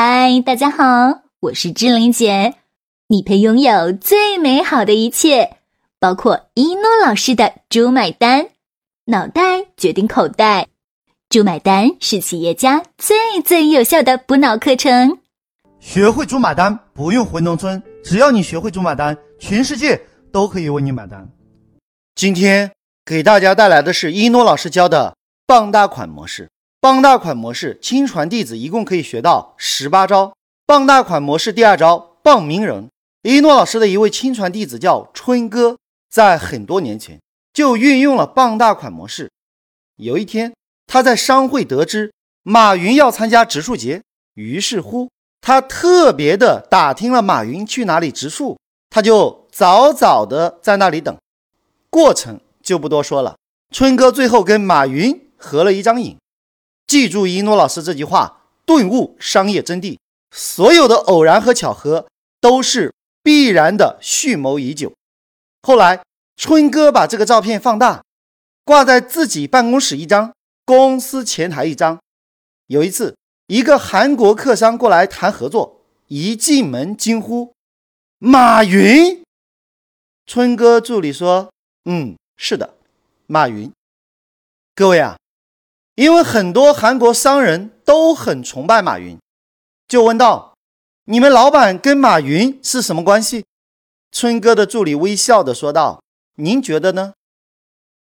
嗨，大家好，我是志玲姐。你配拥有最美好的一切，包括一诺老师的“猪买单”，脑袋决定口袋，“猪买单”是企业家最最有效的补脑课程。学会“猪买单”，不用回农村，只要你学会“猪买单”，全世界都可以为你买单。今天给大家带来的是一诺老师教的傍大款模式。傍大款模式，亲传弟子一共可以学到十八招。傍大款模式第二招，傍名人。一诺老师的一位亲传弟子叫春哥，在很多年前就运用了傍大款模式。有一天，他在商会得知马云要参加植树节，于是乎他特别的打听了马云去哪里植树，他就早早的在那里等。过程就不多说了。春哥最后跟马云合了一张影。记住一诺老师这句话，顿悟商业真谛。所有的偶然和巧合都是必然的，蓄谋已久。后来，春哥把这个照片放大，挂在自己办公室一张，公司前台一张。有一次，一个韩国客商过来谈合作，一进门惊呼：“马云！”春哥助理说：“嗯，是的，马云。”各位啊。因为很多韩国商人都很崇拜马云，就问道：“你们老板跟马云是什么关系？”春哥的助理微笑的说道：“您觉得呢？”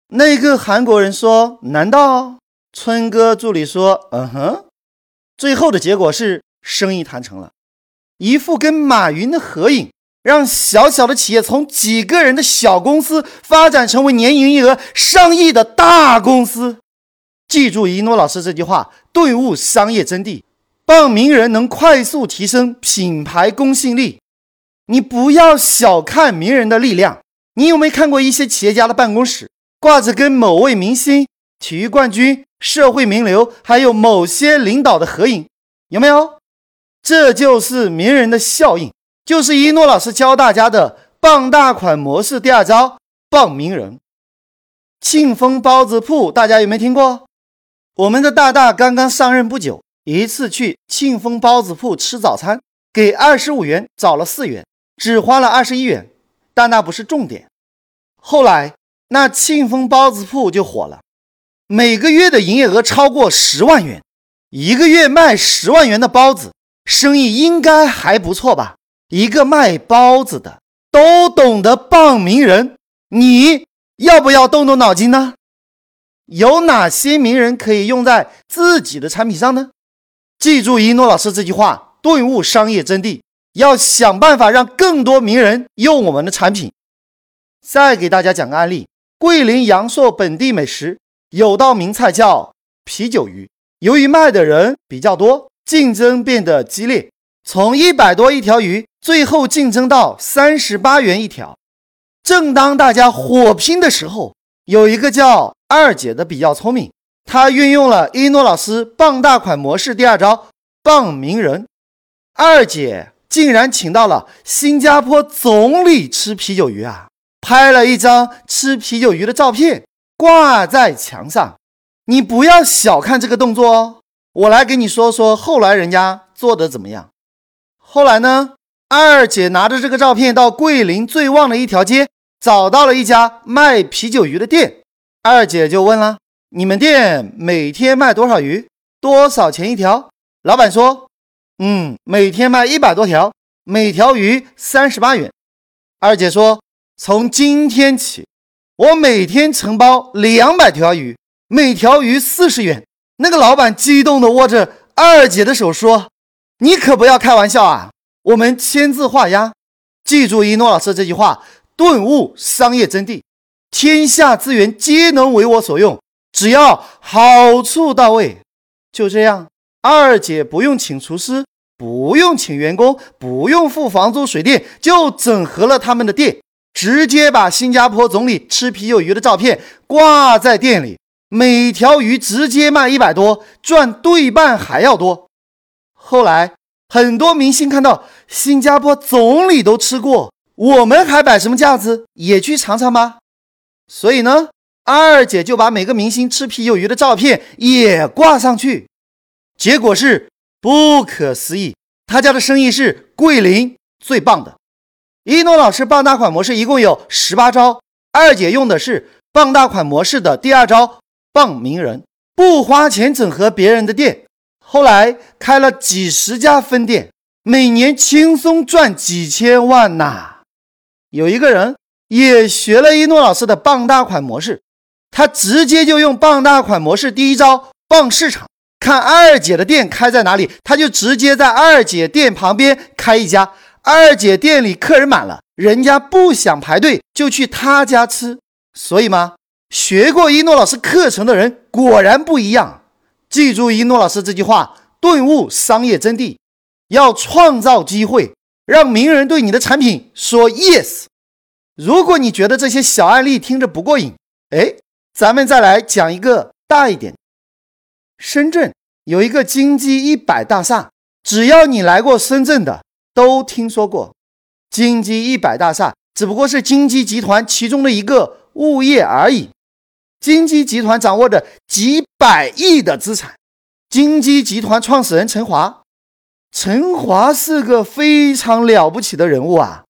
那个韩国人说：“难道？”春哥助理说：“嗯哼。”最后的结果是生意谈成了，一副跟马云的合影，让小小的企业从几个人的小公司发展成为年营业额上亿的大公司。记住一诺老师这句话，顿悟商业真谛。傍名人能快速提升品牌公信力。你不要小看名人的力量。你有没有看过一些企业家的办公室挂着跟某位明星、体育冠军、社会名流，还有某些领导的合影？有没有？这就是名人的效应，就是一诺老师教大家的傍大款模式。第二招，傍名人。庆丰包子铺，大家有没有听过？我们的大大刚刚上任不久，一次去庆丰包子铺吃早餐，给二十五元找了四元，只花了二十一元。但那不是重点。后来那庆丰包子铺就火了，每个月的营业额超过十万元，一个月卖十万元的包子，生意应该还不错吧？一个卖包子的都懂得傍名人，你要不要动动脑筋呢？有哪些名人可以用在自己的产品上呢？记住一诺老师这句话，顿悟商业真谛，要想办法让更多名人用我们的产品。再给大家讲个案例：桂林阳朔本地美食有道名菜叫啤酒鱼，由于卖的人比较多，竞争变得激烈，从一百多一条鱼，最后竞争到三十八元一条。正当大家火拼的时候，有一个叫二姐的比较聪明，她运用了一诺老师傍大款模式第二招傍名人。二姐竟然请到了新加坡总理吃啤酒鱼啊，拍了一张吃啤酒鱼的照片挂在墙上。你不要小看这个动作哦，我来给你说说后来人家做的怎么样。后来呢，二姐拿着这个照片到桂林最旺的一条街，找到了一家卖啤酒鱼的店。二姐就问了：“你们店每天卖多少鱼？多少钱一条？”老板说：“嗯，每天卖一百多条，每条鱼三十八元。”二姐说：“从今天起，我每天承包两百条鱼，每条鱼四十元。”那个老板激动地握着二姐的手说：“你可不要开玩笑啊，我们签字画押。记住一诺老师这句话，顿悟商业真谛。”天下资源皆能为我所用，只要好处到位。就这样，二姐不用请厨师，不用请员工，不用付房租水电，就整合了他们的店，直接把新加坡总理吃啤酒鱼的照片挂在店里，每条鱼直接卖一百多，赚对半还要多。后来很多明星看到新加坡总理都吃过，我们还摆什么架子？也去尝尝吧。所以呢，二姐就把每个明星吃啤酒鱼的照片也挂上去，结果是不可思议。他家的生意是桂林最棒的。一诺老师傍大款模式一共有十八招，二姐用的是傍大款模式的第二招傍名人，不花钱整合别人的店，后来开了几十家分店，每年轻松赚几千万呐。有一个人也学了一诺老师的傍大款模式。他直接就用傍大款模式，第一招傍市场，看二姐的店开在哪里，他就直接在二姐店旁边开一家。二姐店里客人满了，人家不想排队，就去他家吃。所以嘛，学过一诺老师课程的人果然不一样。记住一诺老师这句话，顿悟商业真谛，要创造机会，让名人对你的产品说 yes。如果你觉得这些小案例听着不过瘾，哎。咱们再来讲一个大一点。深圳有一个金鸡一百大厦，只要你来过深圳的，都听说过。金鸡一百大厦只不过是金鸡集团其中的一个物业而已。金鸡集团掌握着几百亿的资产。金鸡集团创始人陈华，陈华是个非常了不起的人物啊。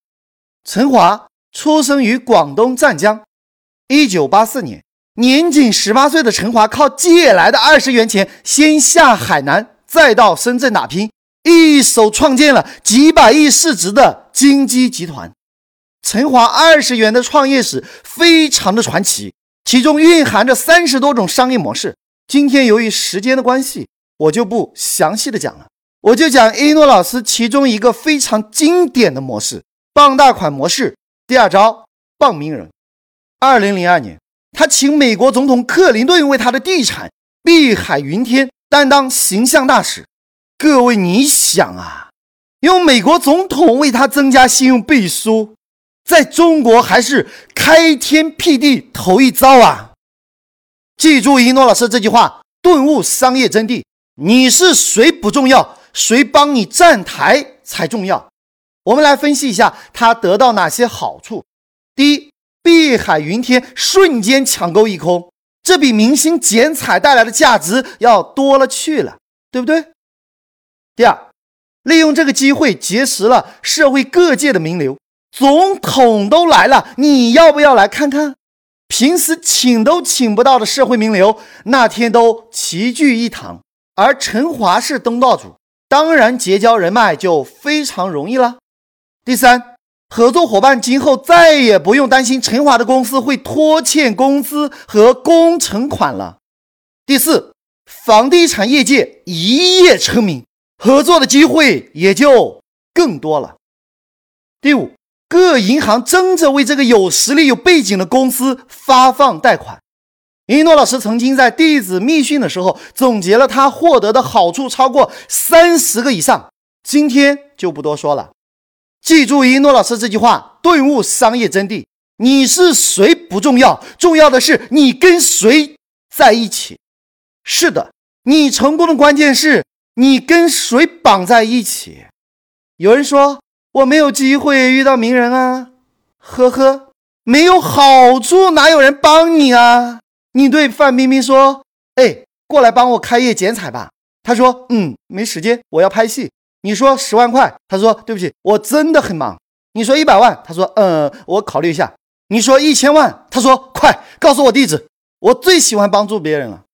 陈华出生于广东湛江，一九八四年。年仅十八岁的陈华，靠借来的二十元钱，先下海南，再到深圳打拼，一手创建了几百亿市值的金鸡集团。陈华二十元的创业史非常的传奇，其中蕴含着三十多种商业模式。今天由于时间的关系，我就不详细的讲了，我就讲一诺老师其中一个非常经典的模式——傍大款模式。第二招，傍名人。二零零二年。他请美国总统克林顿为他的地产碧海云天担当形象大使。各位，你想啊，用美国总统为他增加信用背书，在中国还是开天辟地头一遭啊！记住一诺老师这句话，顿悟商业真谛：你是谁不重要，谁帮你站台才重要。我们来分析一下他得到哪些好处。第一。碧海云天瞬间抢购一空，这比明星剪彩带来的价值要多了去了，对不对？第二，利用这个机会结识了社会各界的名流，总统都来了，你要不要来看看？平时请都请不到的社会名流，那天都齐聚一堂。而陈华是东道主，当然结交人脉就非常容易了。第三。合作伙伴今后再也不用担心陈华的公司会拖欠工资和工程款了。第四，房地产业界一夜成名，合作的机会也就更多了。第五，各银行争着为这个有实力、有背景的公司发放贷款。一诺老师曾经在弟子密训的时候总结了他获得的好处超过三十个以上，今天就不多说了。记住一诺老师这句话，顿悟商业真谛。你是谁不重要，重要的是你跟谁在一起。是的，你成功的关键是你跟谁绑在一起。有人说我没有机会遇到名人啊，呵呵，没有好处哪有人帮你啊？你对范冰冰说：“哎，过来帮我开业剪彩吧。”她说：“嗯，没时间，我要拍戏。”你说十万块，他说对不起，我真的很忙。你说一百万，他说嗯，我考虑一下。你说一千万，他说快告诉我地址，我最喜欢帮助别人了。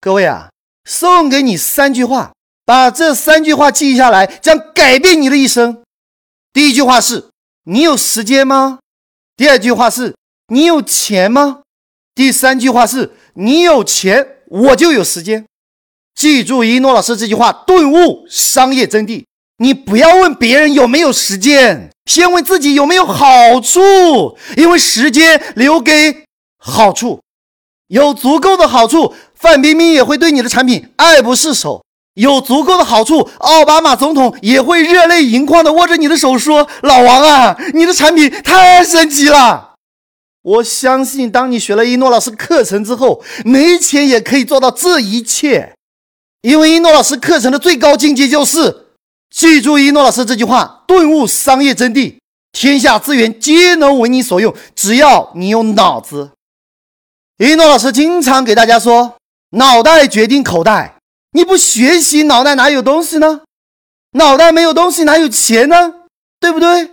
各位啊，送给你三句话，把这三句话记下来，将改变你的一生。第一句话是：你有时间吗？第二句话是：你有钱吗？第三句话是：你有钱，我就有时间。记住一诺老师这句话，顿悟商业真谛。你不要问别人有没有时间，先问自己有没有好处。因为时间留给好处，有足够的好处，范冰冰也会对你的产品爱不释手；有足够的好处，奥巴马总统也会热泪盈眶的握着你的手说：“老王啊，你的产品太神奇了！”我相信，当你学了一诺老师课程之后，没钱也可以做到这一切。因为一诺老师课程的最高境界就是记住一诺老师这句话，顿悟商业真谛，天下资源皆能为你所用，只要你有脑子。一诺老师经常给大家说，脑袋决定口袋，你不学习，脑袋哪有东西呢？脑袋没有东西，哪有钱呢？对不对？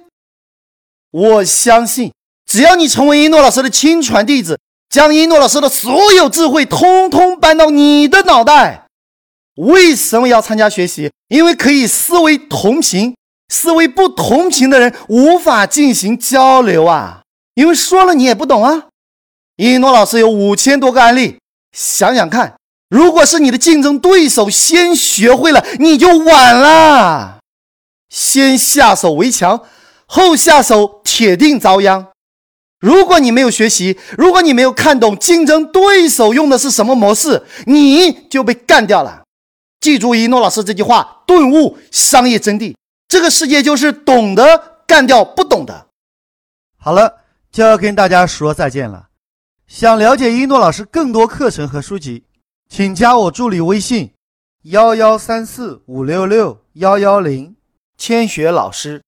我相信，只要你成为一诺老师的亲传弟子，将一诺老师的所有智慧通通搬到你的脑袋。为什么要参加学习？因为可以思维同频，思维不同频的人无法进行交流啊！因为说了你也不懂啊。一诺老师有五千多个案例，想想看，如果是你的竞争对手先学会了，你就晚了。先下手为强，后下手铁定遭殃。如果你没有学习，如果你没有看懂竞争对手用的是什么模式，你就被干掉了。记住一诺老师这句话，顿悟商业真谛。这个世界就是懂得干掉不懂的。好了，就要跟大家说再见了。想了解一诺老师更多课程和书籍，请加我助理微信：幺幺三四五六六幺幺零，千雪老师。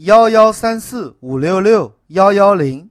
幺幺三四五六六幺幺零，